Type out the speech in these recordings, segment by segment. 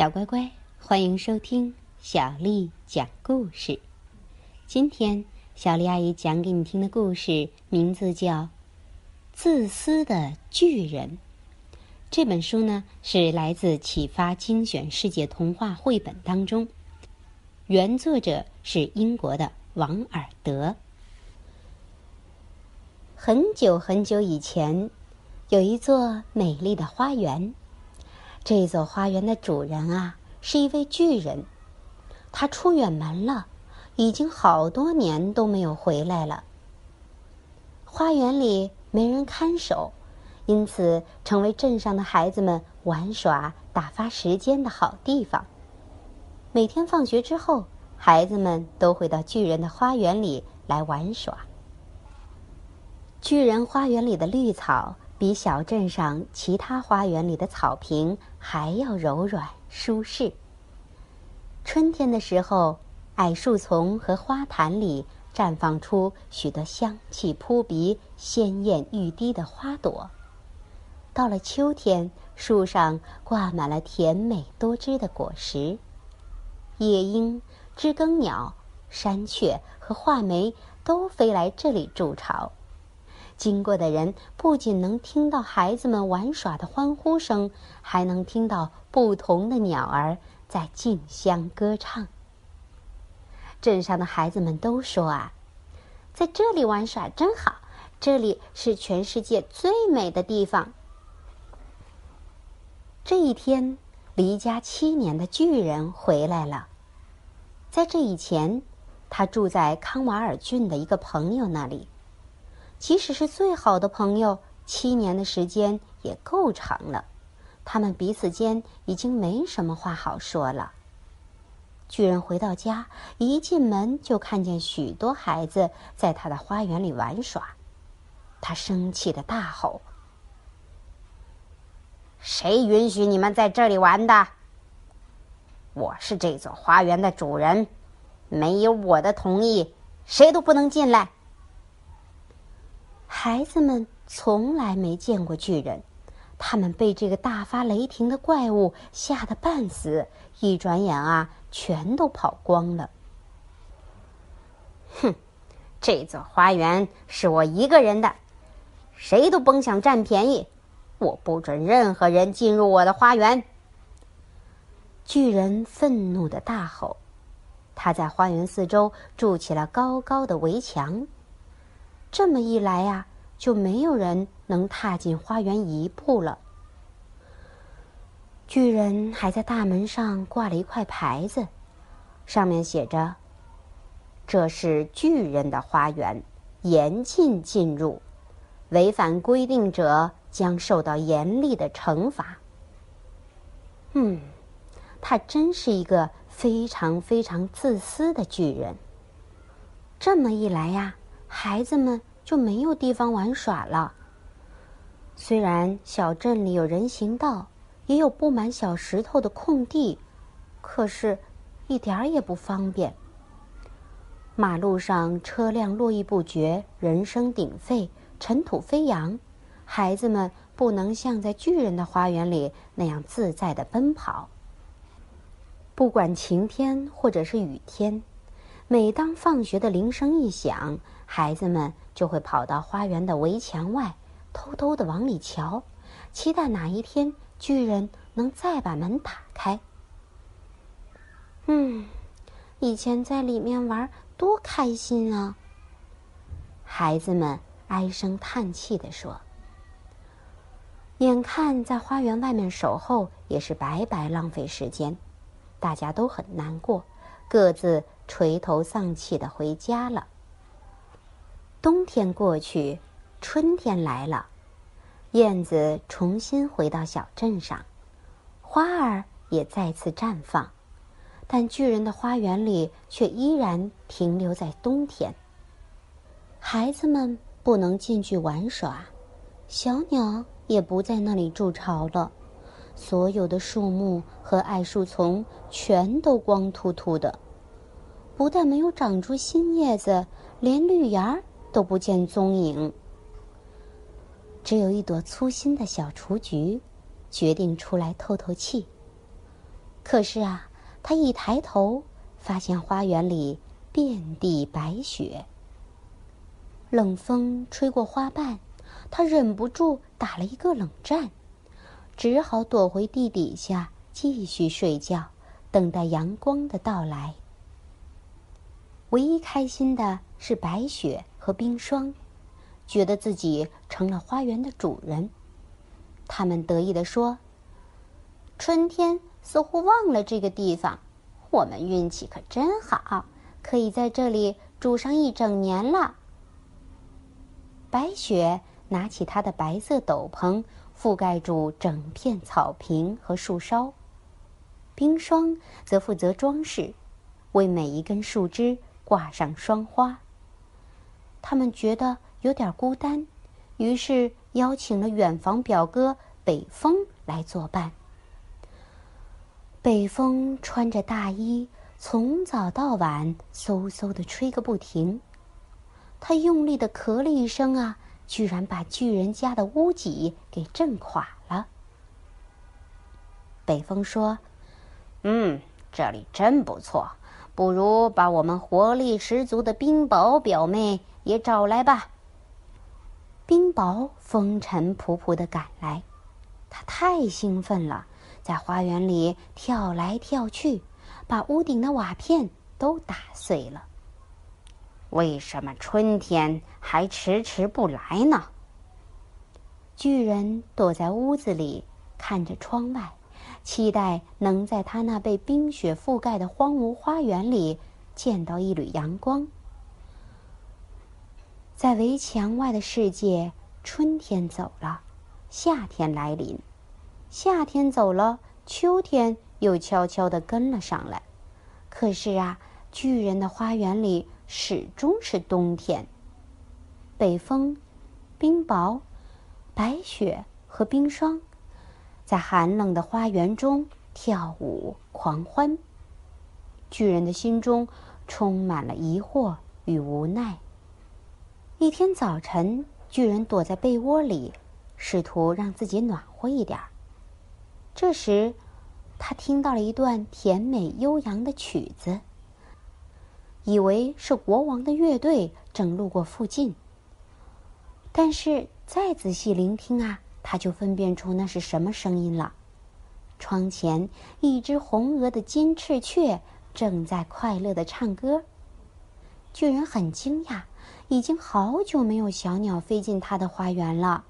小乖乖，欢迎收听小丽讲故事。今天小丽阿姨讲给你听的故事名字叫《自私的巨人》。这本书呢是来自启发精选世界童话绘本当中，原作者是英国的王尔德。很久很久以前，有一座美丽的花园。这座花园的主人啊，是一位巨人，他出远门了，已经好多年都没有回来了。花园里没人看守，因此成为镇上的孩子们玩耍、打发时间的好地方。每天放学之后，孩子们都会到巨人的花园里来玩耍。巨人花园里的绿草。比小镇上其他花园里的草坪还要柔软舒适。春天的时候，矮树丛和花坛里绽放出许多香气扑鼻、鲜艳欲滴的花朵。到了秋天，树上挂满了甜美多汁的果实。夜莺、知更鸟、山雀和画眉都飞来这里筑巢。经过的人不仅能听到孩子们玩耍的欢呼声，还能听到不同的鸟儿在竞相歌唱。镇上的孩子们都说啊，在这里玩耍真好，这里是全世界最美的地方。这一天，离家七年的巨人回来了。在这以前，他住在康瓦尔郡的一个朋友那里。即使是最好的朋友，七年的时间也够长了。他们彼此间已经没什么话好说了。巨人回到家，一进门就看见许多孩子在他的花园里玩耍。他生气的大吼：“谁允许你们在这里玩的？我是这座花园的主人，没有我的同意，谁都不能进来。”孩子们从来没见过巨人，他们被这个大发雷霆的怪物吓得半死，一转眼啊，全都跑光了。哼，这座花园是我一个人的，谁都甭想占便宜，我不准任何人进入我的花园。巨人愤怒的大吼，他在花园四周筑起了高高的围墙。这么一来呀，就没有人能踏进花园一步了。巨人还在大门上挂了一块牌子，上面写着：“这是巨人的花园，严禁进入，违反规定者将受到严厉的惩罚。”嗯，他真是一个非常非常自私的巨人。这么一来呀。孩子们就没有地方玩耍了。虽然小镇里有人行道，也有布满小石头的空地，可是，一点儿也不方便。马路上车辆络绎不绝，人声鼎沸，尘土飞扬，孩子们不能像在巨人的花园里那样自在的奔跑。不管晴天或者是雨天。每当放学的铃声一响，孩子们就会跑到花园的围墙外，偷偷的往里瞧，期待哪一天巨人能再把门打开。嗯，以前在里面玩多开心啊！孩子们唉声叹气的说：“眼看在花园外面守候也是白白浪费时间，大家都很难过。”各自垂头丧气的回家了。冬天过去，春天来了，燕子重新回到小镇上，花儿也再次绽放，但巨人的花园里却依然停留在冬天。孩子们不能进去玩耍，小鸟也不在那里筑巢了。所有的树木和矮树丛全都光秃秃的，不但没有长出新叶子，连绿芽儿都不见踪影。只有一朵粗心的小雏菊，决定出来透透气。可是啊，他一抬头，发现花园里遍地白雪。冷风吹过花瓣，他忍不住打了一个冷战，只好躲回地底下继续睡觉，等待阳光的到来。唯一开心的是白雪和冰霜，觉得自己成了花园的主人。他们得意地说：“春天。”似乎忘了这个地方，我们运气可真好，可以在这里住上一整年了。白雪拿起她的白色斗篷，覆盖住整片草坪和树梢；冰霜则负责装饰，为每一根树枝挂上霜花。他们觉得有点孤单，于是邀请了远房表哥北风来作伴。北风穿着大衣，从早到晚嗖嗖的吹个不停。他用力的咳了一声啊，居然把巨人家的屋脊给震垮了。北风说：“嗯，这里真不错，不如把我们活力十足的冰雹表妹也找来吧。”冰雹风尘仆仆的赶来，他太兴奋了。在花园里跳来跳去，把屋顶的瓦片都打碎了。为什么春天还迟迟不来呢？巨人躲在屋子里，看着窗外，期待能在他那被冰雪覆盖的荒芜花园里见到一缕阳光。在围墙外的世界，春天走了，夏天来临。夏天走了，秋天又悄悄地跟了上来。可是啊，巨人的花园里始终是冬天。北风、冰雹、白雪和冰霜，在寒冷的花园中跳舞狂欢。巨人的心中充满了疑惑与无奈。一天早晨，巨人躲在被窝里，试图让自己暖和一点儿。这时，他听到了一段甜美悠扬的曲子，以为是国王的乐队正路过附近。但是再仔细聆听啊，他就分辨出那是什么声音了。窗前，一只红额的金翅雀正在快乐的唱歌。巨人很惊讶，已经好久没有小鸟飞进他的花园了。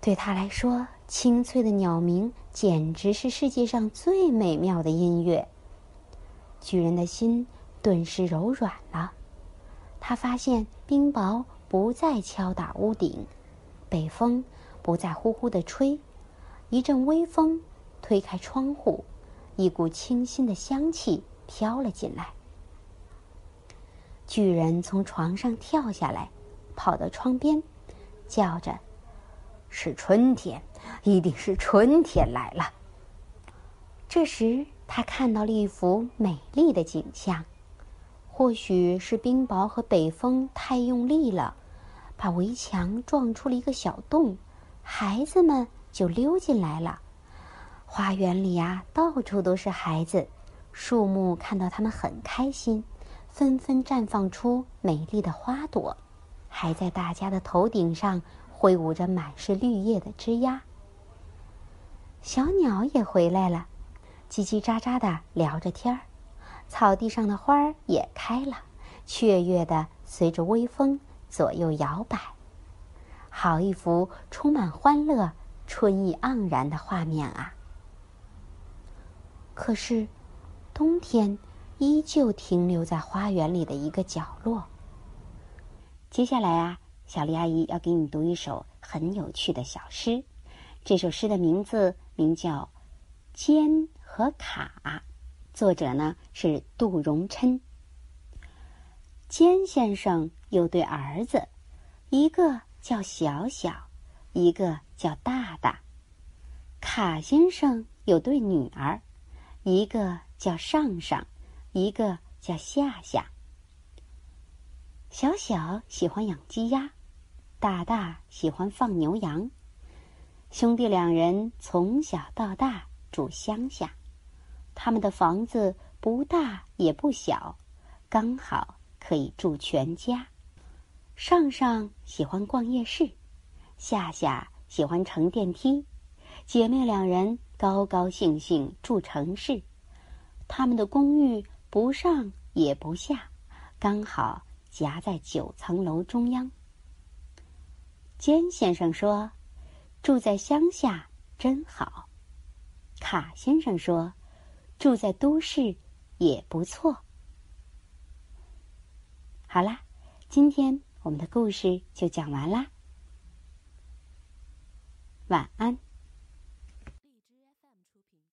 对他来说，清脆的鸟鸣简直是世界上最美妙的音乐。巨人的心顿时柔软了。他发现冰雹不再敲打屋顶，北风不再呼呼的吹，一阵微风推开窗户，一股清新的香气飘了进来。巨人从床上跳下来，跑到窗边，叫着。是春天，一定是春天来了。这时，他看到了一幅美丽的景象，或许是冰雹和北风太用力了，把围墙撞出了一个小洞，孩子们就溜进来了。花园里呀，到处都是孩子，树木看到他们很开心，纷纷绽放出美丽的花朵，还在大家的头顶上。挥舞着满是绿叶的枝桠，小鸟也回来了，叽叽喳喳的聊着天儿。草地上的花儿也开了，雀跃的随着微风左右摇摆，好一幅充满欢乐、春意盎然的画面啊！可是，冬天依旧停留在花园里的一个角落。接下来啊。小丽阿姨要给你读一首很有趣的小诗，这首诗的名字名叫《尖和卡》，作者呢是杜荣琛。尖先生有对儿子，一个叫小小，一个叫大大。卡先生有对女儿，一个叫上上，一个叫夏夏。小小喜欢养鸡鸭。大大喜欢放牛羊，兄弟两人从小到大住乡下，他们的房子不大也不小，刚好可以住全家。上上喜欢逛夜市，夏夏喜欢乘电梯，姐妹两人高高兴兴住城市。他们的公寓不上也不下，刚好夹在九层楼中央。尖先生说：“住在乡下真好。”卡先生说：“住在都市也不错。”好啦，今天。我们的故事就讲完啦，晚安。